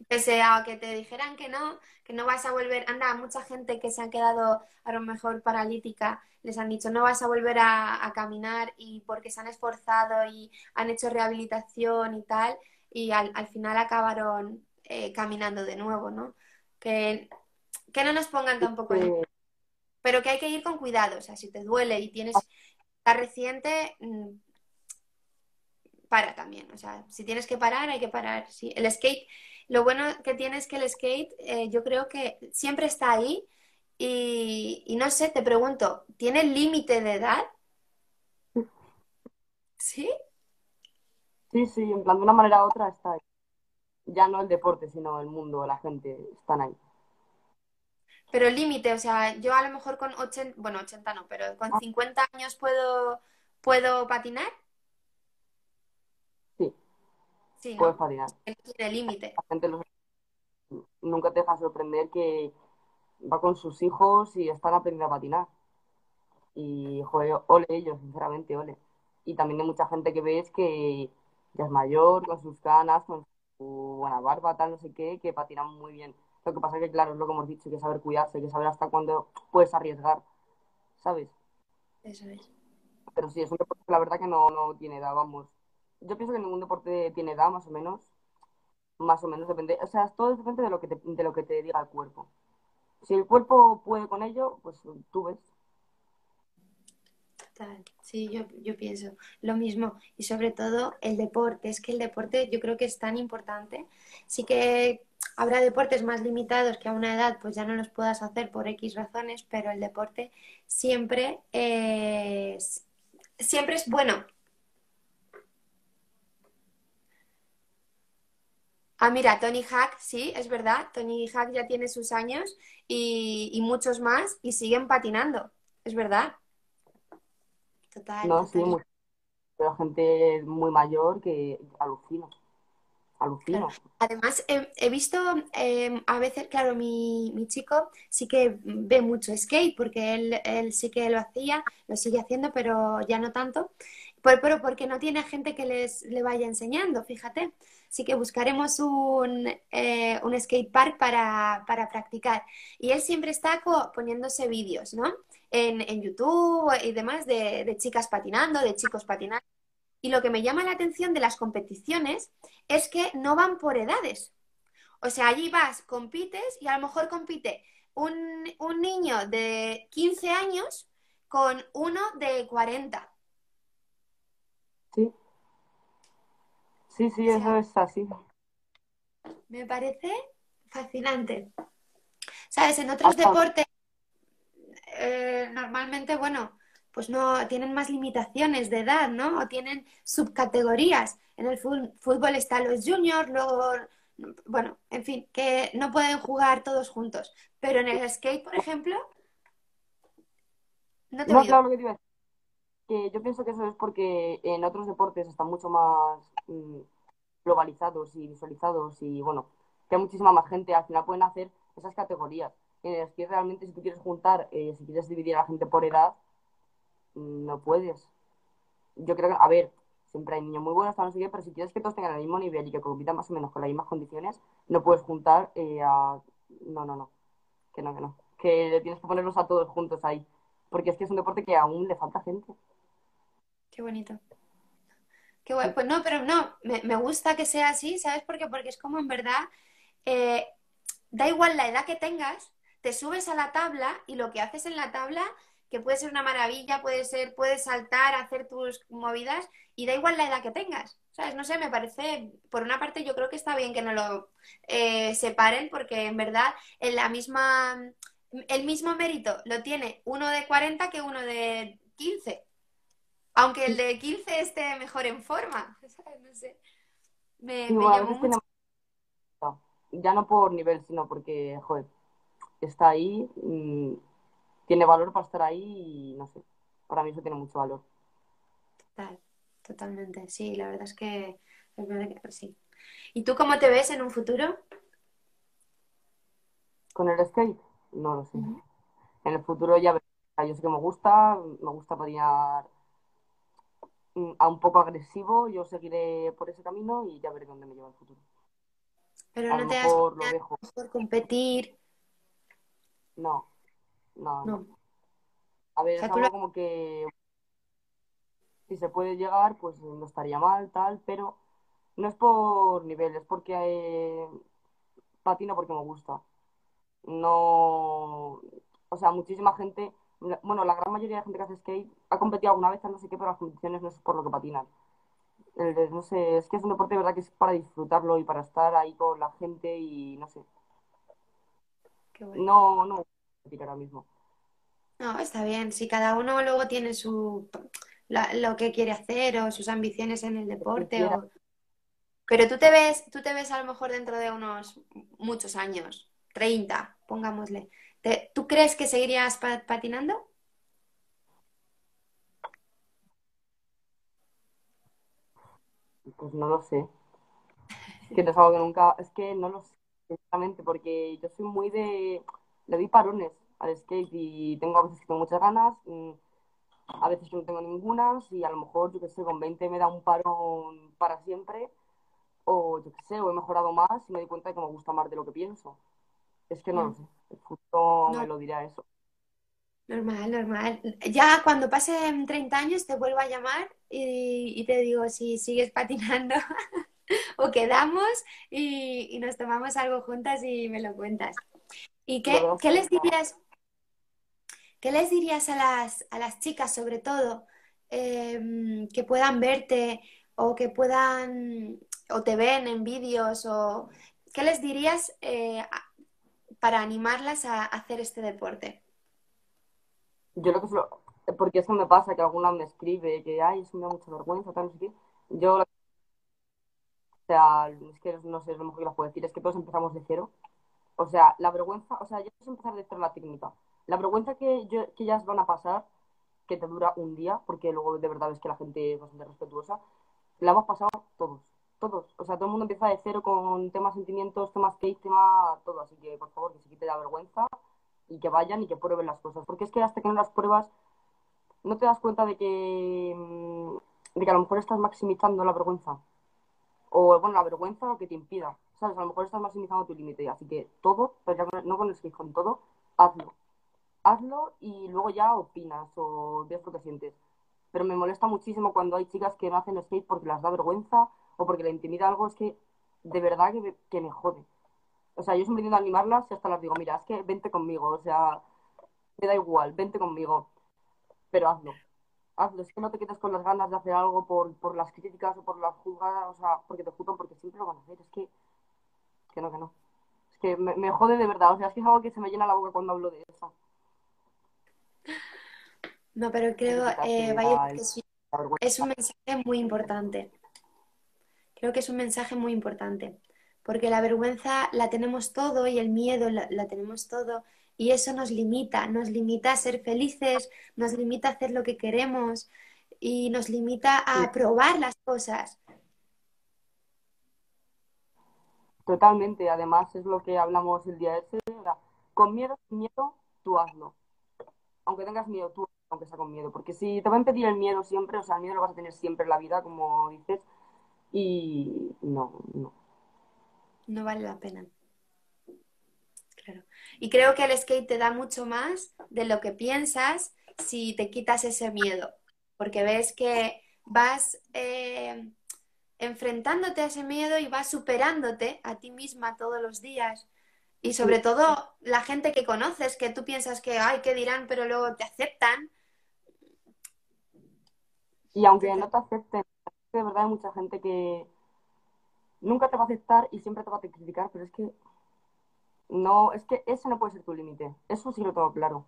Speaker 1: pese a que te dijeran que no, que no vas a volver, anda, mucha gente que se ha quedado a lo mejor paralítica, les han dicho no vas a volver a, caminar y porque se han esforzado y han hecho rehabilitación y tal, y al, final acabaron eh, caminando de nuevo, ¿no? Que, que no nos pongan tampoco pero que hay que ir con cuidado, o sea, si te duele y tienes, está reciente, mm, para también, o sea, si tienes que parar, hay que parar, sí. El skate, lo bueno que tiene es que el skate, eh, yo creo que siempre está ahí y, no sé, te pregunto, ¿tiene límite de edad? ¿Sí?
Speaker 2: Sí, sí, en plan, de una manera u otra está ahí. Ya no el deporte, sino el mundo, la gente, están ahí.
Speaker 1: Pero el límite, o sea, yo a lo mejor con 80, bueno, 80 no, pero con 50 años puedo, puedo patinar.
Speaker 2: Sí, puedes patinar.
Speaker 1: tiene límite.
Speaker 2: La gente nunca te deja sorprender que va con sus hijos y están aprendiendo a patinar. Y, joder, ole ellos, sinceramente, ole. Y también hay mucha gente que ves que ya es mayor, con sus canas, con su buena barba, tal, no sé qué, que patinan muy bien. Lo que pasa es que, claro, es lo que hemos dicho, hay que saber cuidarse, hay que saber hasta cuándo puedes arriesgar, ¿sabes?
Speaker 1: Eso es.
Speaker 2: Pero sí, es un deporte la verdad que no, no tiene edad, vamos. Yo pienso que ningún deporte tiene edad, más o menos. Más o menos depende. O sea, todo depende de lo que te, de lo que te diga el cuerpo. Si el cuerpo puede con ello, pues tú ves.
Speaker 1: Sí, yo, yo pienso lo mismo. Y sobre todo el deporte. Es que el deporte yo creo que es tan importante. Sí que habrá deportes más limitados que a una edad pues ya no los puedas hacer por X razones, pero el deporte siempre es, siempre es bueno. Ah, mira, Tony Hack, sí, es verdad. Tony Hack ya tiene sus años y, muchos más y siguen patinando. Es verdad.
Speaker 2: Total. No, sí, pero gente muy mayor que alucina. Alucina.
Speaker 1: Además, he, visto em, a veces, claro, mi, chico sí que ve mucho skate porque él, él sí que lo hacía, lo sigue haciendo, pero ya no tanto. Pero, porque no tiene gente que les le vaya enseñando, fíjate. Así que buscaremos un, eh, un skate park para, practicar. Y él siempre está poniéndose vídeos, ¿no? En, en, YouTube y demás de, de chicas patinando, de chicos patinando. Y lo que me llama la atención de las competiciones es que no van por edades. O sea, allí vas, compites y a lo mejor compite un, un niño de 15 años con uno de 40.
Speaker 2: Sí. Sí, sí, eso es así.
Speaker 1: Me parece fascinante. ¿Sabes? En otros deportes, eh, normalmente, bueno, pues no tienen más limitaciones de edad, ¿no? O tienen subcategorías. En el fútbol están los juniors, luego, bueno, en fin, que no pueden jugar todos juntos. Pero en el skate, por ejemplo,
Speaker 2: no te no, claro, que Que yo pienso que eso es porque en otros deportes están mucho más mm, globalizados y visualizados y bueno, que hay muchísima más gente, al final pueden hacer esas categorías. En el skate realmente si tú quieres juntar, eh, si quieres dividir a la gente por edad, no puedes. Yo creo que, a ver, siempre hay niños muy buenos, no sé qué, pero si quieres que todos tengan el mismo nivel y que compitan más o menos con las mismas condiciones, no puedes juntar eh, a... No, no, no. Que no, que no. Que tienes que ponerlos a todos juntos ahí. Porque es que es un deporte que aún le falta gente.
Speaker 1: Qué bonito. Qué bueno. Pues no, pero no, me, gusta que sea así, ¿sabes por qué? Porque es como en verdad, eh, da igual la edad que tengas, te subes a la tabla y lo que haces en la tabla que puede ser una maravilla, puede ser, puedes saltar, hacer tus movidas y da igual la edad que tengas. ¿Sabes? No sé, me parece, por una parte yo creo que está bien que no lo eh, separen porque en verdad en la misma, el mismo mérito lo tiene uno de 40 que uno de 15. Aunque el de 15 esté mejor en forma. No sé. Me, mucho.
Speaker 2: Ya no por nivel, sino porque, joder, está ahí. Mm, tiene valor para estar ahí y no sé, para mí eso tiene mucho valor.
Speaker 1: Total, totalmente, sí, la verdad es que es verdad que sí. ¿Y tú cómo te ves en un futuro?
Speaker 2: ¿Con el skate? No lo sé. En el futuro ya veré. Yo sé que me gusta, me gusta patinar mm, a un poco agresivo, yo seguiré por ese camino y ya veré dónde me lleva el futuro.
Speaker 1: Pero
Speaker 2: A
Speaker 1: no
Speaker 2: lo
Speaker 1: te
Speaker 2: mejor lo dejo.
Speaker 1: por competir.
Speaker 2: No, no,
Speaker 1: No.
Speaker 2: no. A
Speaker 1: O
Speaker 2: ver, es
Speaker 1: tú lo...
Speaker 2: algo como que si se puede llegar, pues no estaría mal, tal, pero no es por nivel, es porque eh, patino porque me gusta. No, o sea, muchísima gente, bueno, la gran mayoría de gente que hace skate ha competido alguna vez, no sé qué, pero las competiciones no es por lo que patinan. El no sé, es que es un deporte de verdad que es para disfrutarlo y para estar ahí con la gente y no sé.
Speaker 1: Qué bueno.
Speaker 2: No, no voy a competir ahora mismo.
Speaker 1: No, está bien. Si cada uno luego tiene su la- lo que quiere hacer o sus ambiciones en el deporte o... Pero tú te ves, tú te ves a lo mejor dentro de unos muchos años, 30, pongámosle. Te- ¿tú crees que seguirías pa- patinando?
Speaker 2: pues no lo sé. Es que no es algo que nunca, es que no lo sé, sinceramente, porque yo soy muy de, le doy parones al skate y tengo a veces que tengo muchas ganas, mm, a veces que no tengo ningunas y a lo mejor, yo qué sé, con 20 me da un parón para siempre o yo qué sé, o he mejorado más y me doy cuenta de que me gusta más de lo que pienso. Es que no lo
Speaker 1: Mm,
Speaker 2: sé, el futuro me
Speaker 1: No,
Speaker 2: lo dirá eso.
Speaker 1: normal, normal. Ya cuando pasen 30 años te vuelvo a llamar y, y te digo si sigues patinando o quedamos y, y nos tomamos algo juntas y me lo cuentas. ¿Y qué, qué les dirías? ¿Qué les dirías a las, a las chicas, sobre todo, em, que puedan verte o que puedan o te ven en vídeos o qué les dirías eh, para animarlas a hacer este deporte?
Speaker 2: Yo lo que suelo, porque eso me pasa, que alguna me escribe que, ay, eso me da mucha vergüenza, tal, no sé qué. Yo, o sea, es que no sé, es lo mejor que les puedo decir, es que todos empezamos de cero. O sea, la vergüenza, o sea, ya es empezar de cero la técnica. La vergüenza que, yo, que ellas van a pasar, que te dura un día, porque luego de verdad ves que la gente es bastante respetuosa, la hemos pasado todos, todos. O sea, todo el mundo empieza de cero con temas sentimientos, temas skate, tema todo. Así que, por favor, que se quite la vergüenza y que vayan y que prueben las cosas. Porque es que hasta que no las pruebas, no te das cuenta de que, mm, de que a lo mejor estás maximizando la vergüenza. O, bueno, la vergüenza lo que te impida. ¿Sabes? A lo mejor estás maximizando tu límite. Así que todo, pero no con el skate, con todo, hazlo. Hazlo y luego ya opinas o ves lo que sientes. Pero me molesta muchísimo cuando hay chicas que no hacen skate porque les da vergüenza o porque le intimida algo. Es que de verdad que me, que me jode. O sea, yo siempre intento animarlas y hasta las digo, mira, es que vente conmigo. O sea, me da igual, vente conmigo. Pero hazlo. Hazlo. Es que no te quedes con las ganas de hacer algo por, por las críticas o por las juzgadas. O sea, porque te juzgan porque siempre lo van a hacer. Es que, que no, que no. Es que me, me jode de verdad. O sea, es que es algo que se me llena la boca cuando hablo de eso.
Speaker 1: No, pero creo, eh,
Speaker 2: la,
Speaker 1: que es, es un mensaje muy importante. Creo que es un mensaje muy importante, porque la vergüenza la tenemos todo y el miedo la, la tenemos todo y eso nos limita, nos limita a ser felices, nos limita a hacer lo que queremos y nos limita
Speaker 2: Sí,
Speaker 1: a probar las cosas.
Speaker 2: totalmente. Además, es lo que hablamos el día ese. sea, con miedo, sin miedo, tú hazlo. Aunque tengas miedo, tú, aunque sea con miedo. Porque si te va a impedir el miedo siempre, o sea, el miedo lo vas a tener siempre en la vida, como dices. Y no, no.
Speaker 1: No vale la pena, claro. Y creo que el skate te da mucho más de lo que piensas si te quitas ese miedo, porque ves que vas eh, enfrentándote a ese miedo y vas superándote a ti misma todos los días. Y sobre todo la gente que conoces, que tú piensas que, ay, ¿qué dirán? Pero luego te aceptan.
Speaker 2: Y aunque no te acepten, de verdad hay mucha gente que nunca te va a aceptar y siempre te va a criticar, pero es que no, es que ese no puede ser tu límite. Eso sí lo tengo claro.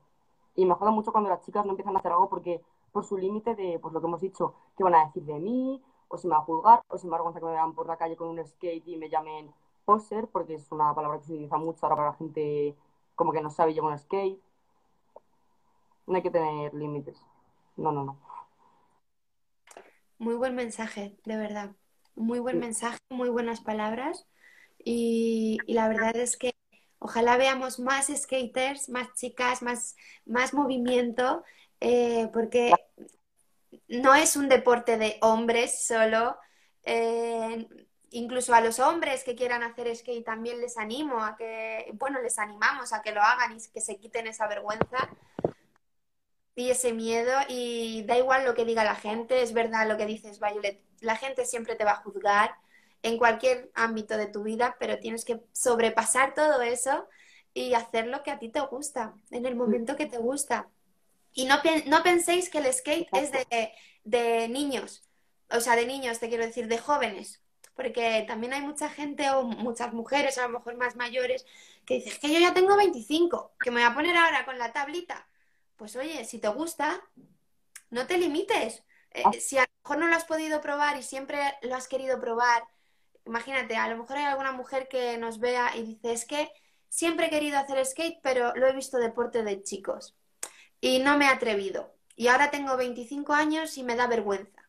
Speaker 2: Y me joda mucho cuando las chicas no empiezan a hacer algo porque por su límite de, pues lo que hemos dicho, qué van a decir de mí, o si me van a juzgar, o si me da vergüenza que me vean por la calle con un skate y me llamen poser, porque es una palabra que se utiliza mucho ahora para la gente como que no sabe llevar un skate. No hay que tener límites. No, no, no.
Speaker 1: Muy buen mensaje, de verdad. Muy buen mensaje, muy buenas palabras. Y, y la verdad es que ojalá veamos más skaters, más chicas, más, más movimiento, eh, porque no es un deporte de hombres solo. eh, incluso a los hombres que quieran hacer skate también les animo a que, bueno, les animamos a que lo hagan y que se quiten esa vergüenza y ese miedo y da igual lo que diga la gente, es verdad lo que dices, Violet, la gente siempre te va a juzgar en cualquier ámbito de tu vida, pero tienes que sobrepasar todo eso y hacer lo que a ti te gusta, en el momento que te gusta. Y no, no penséis que el skate es de, de niños, o sea, de niños, te quiero decir, de jóvenes, porque también hay mucha gente o muchas mujeres, a lo mejor más mayores, que dicen que yo ya tengo 25, que me voy a poner ahora con la tablita pues oye, si te gusta, no te limites. Eh, ah. si a lo mejor no lo has podido probar y siempre lo has querido probar, imagínate, a lo mejor hay alguna mujer que nos vea y dice, es que siempre he querido hacer skate, pero lo he visto deporte de chicos y no me he atrevido. Y ahora tengo 25 años y me da vergüenza.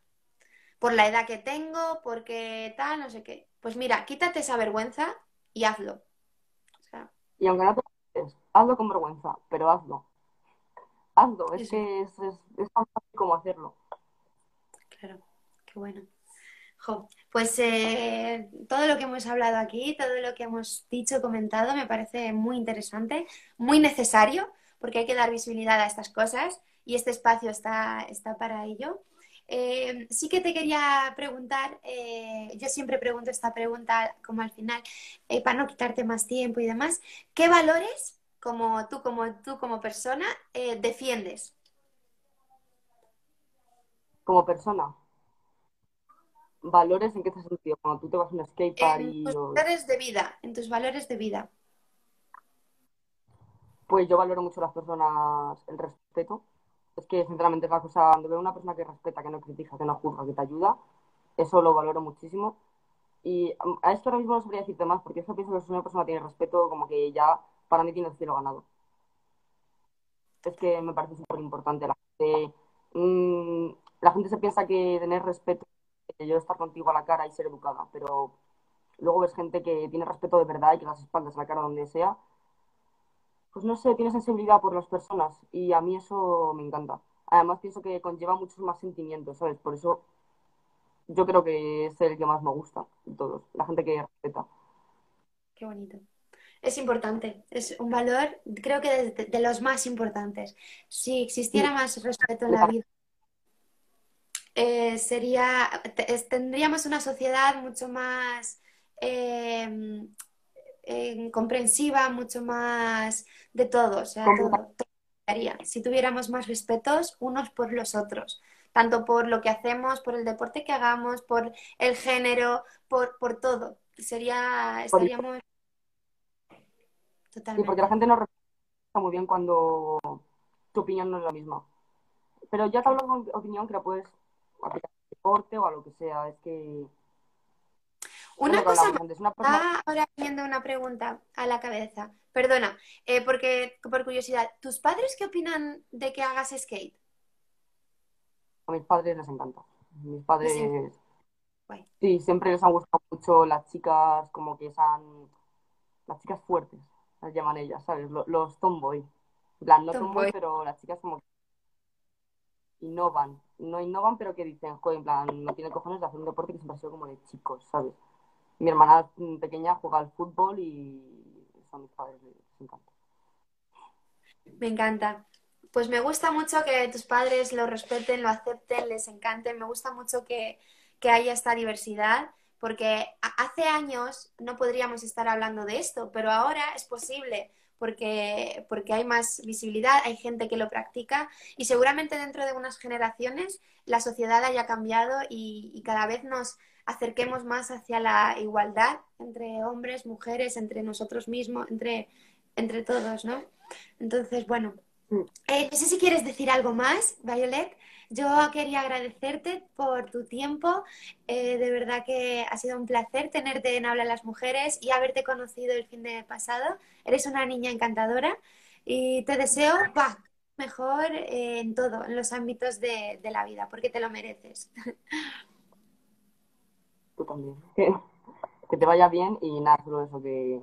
Speaker 1: Por la edad que tengo, porque tal, no sé qué. Pues mira, quítate esa vergüenza y hazlo.
Speaker 2: Y aunque no te hazlo con vergüenza, pero hazlo hazlo, es que es, tan fácil como hacerlo.
Speaker 1: Claro, qué bueno. pues eh, todo lo que hemos hablado aquí, todo lo que hemos dicho, comentado, me parece muy interesante, muy necesario, porque hay que dar visibilidad a estas cosas y este espacio está, está para ello. Eh, sí que te quería preguntar, eh, yo siempre pregunto esta pregunta como al final, para no quitarte más tiempo y demás, ¿qué valores como tú como tú como persona eh, defiendes?
Speaker 2: Como persona. ¿Valores en qué sentido? Cuando tú te vas a un skatepark
Speaker 1: y... tus valores de vida, en tus valores de vida.
Speaker 2: Pues yo valoro mucho a las personas el respeto. Es que sinceramente es la cosa, cuando veo una persona que respeta, que no critica, que no juzga, que te ayuda, eso lo valoro muchísimo. Y a esto ahora mismo no sabría decirte más, porque yo pienso que si una persona tiene respeto, como que ya para mí tiene el cielo ganado. Es que me parece súper importante. La gente, mm, la gente se piensa que tener respeto, que yo estar contigo a la cara y ser educada, pero luego ves gente que tiene respeto de verdad y que las espaldas, la cara donde sea. Pues no sé, tiene sensibilidad por las personas y a mí eso me encanta. Además pienso que conlleva muchos más sentimientos, ¿sabes? Por eso yo creo que es el que más me gusta de todos, la gente que respeta.
Speaker 1: Qué bonito es importante, es un valor, creo que de, los más importantes. Si existiera más respeto en la vida, eh, sería, tendríamos una sociedad mucho más em, comprensiva, mucho más de todo, o sea, todo, Si tuviéramos más respetos unos por los otros, tanto por lo que hacemos, por el deporte que hagamos, por el género, por, por todo. Sería, estaríamos
Speaker 2: Sí, porque la gente no representa muy bien cuando tu opinión no es la misma. Pero ya te hablo con opinión que la puedes aplicar al deporte o a lo que sea. Es que.
Speaker 1: Una cosa, una ahora viendo una pregunta a la cabeza. Perdona, eh, porque por curiosidad, ¿tus padres qué opinan de que hagas skate?
Speaker 2: A mis padres les encanta. Mis padres. Sí, siempre les han gustado mucho las chicas, como que sean. Las chicas fuertes las llaman ellas, ¿sabes? Los, tomboy. En plan, no tomboy. pero las chicas como innovan. No innovan, pero que dicen, joder, en plan, no tiene cojones de hacer un deporte que siempre ha sido como de chicos, ¿sabes? Mi hermana pequeña juega al fútbol y son mis padres, les encanta.
Speaker 1: Me encanta. Pues me gusta mucho que tus padres lo respeten, lo acepten, les encante. Me gusta mucho que, que haya esta diversidad porque hace años no podríamos estar hablando de esto, pero ahora es posible porque, porque hay más visibilidad, hay gente que lo practica y seguramente dentro de unas generaciones la sociedad haya cambiado y, cada vez nos acerquemos más hacia la igualdad entre hombres, mujeres, entre nosotros mismos, entre, entre todos, ¿no? Entonces, bueno, mm. eh, no sé si quieres decir algo más, Violet. Yo quería agradecerte por tu tiempo. Eh, de verdad que ha sido un placer tenerte en Habla las Mujeres y haberte conocido el fin de pasado. Eres una niña encantadora y te deseo mejor eh, en todo, en los ámbitos de, la vida, porque te lo mereces.
Speaker 2: Tú también. Que, te vaya bien y nada, solo eso, que,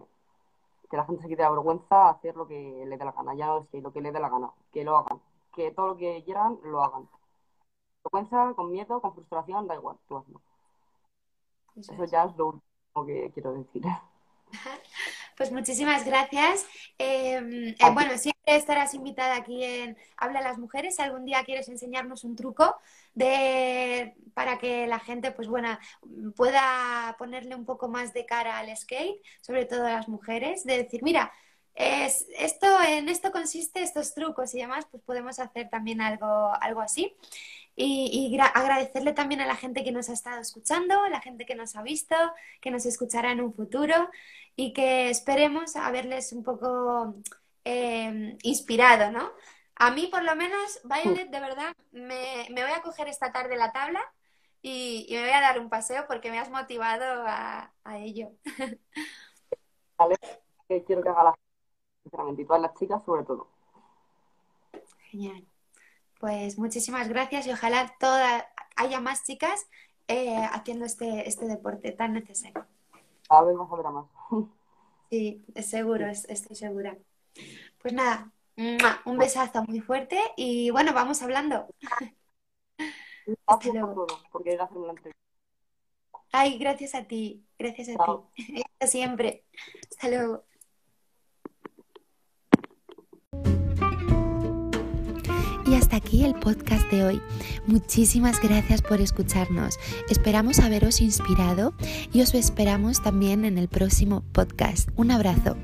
Speaker 2: que la gente se quite la vergüenza, hacer lo que le dé la gana. Ya no es que lo que le dé la gana, que lo hagan. Que todo lo que quieran, lo hagan vergüenza, con miedo, con frustración, da igual, tú hazlo. Eso, ya es lo lo que quiero decir.
Speaker 1: Pues muchísimas gracias. Em, eh, bueno, siempre estarás invitada aquí en Habla las Mujeres. Si algún día quieres enseñarnos un truco de, para que la gente pues, bueno, pueda ponerle un poco más de cara al skate, sobre todo a las mujeres, de decir, mira, es, esto, en esto consiste estos trucos y demás, pues podemos hacer también algo, algo así. Y, agradecerle también a la gente que nos ha estado escuchando, la gente que nos ha visto, que nos escuchará en un futuro y que esperemos haberles un poco em, inspirado, ¿no? A mí, por lo menos, Violet, de verdad, me, voy a coger esta tarde la tabla y, me voy a dar un paseo porque me has motivado a, ello.
Speaker 2: Vale, quiero que haga la sinceramente, y todas las chicas sobre todo.
Speaker 1: Genial. Pues muchísimas gracias y ojalá toda, haya más chicas eh, haciendo este, este deporte tan necesario.
Speaker 2: A ver, más habrá más.
Speaker 1: Sí, es seguro, estoy segura. Pues nada, un besazo muy fuerte y bueno, vamos hablando.
Speaker 2: Hasta luego. porque hacer una entrevista.
Speaker 1: Ay, gracias a ti, gracias a ti. Hasta siempre. Hasta luego. Y hasta aquí el podcast de hoy. Muchísimas gracias por escucharnos. Esperamos haberos inspirado y os esperamos también en el próximo podcast. Un abrazo.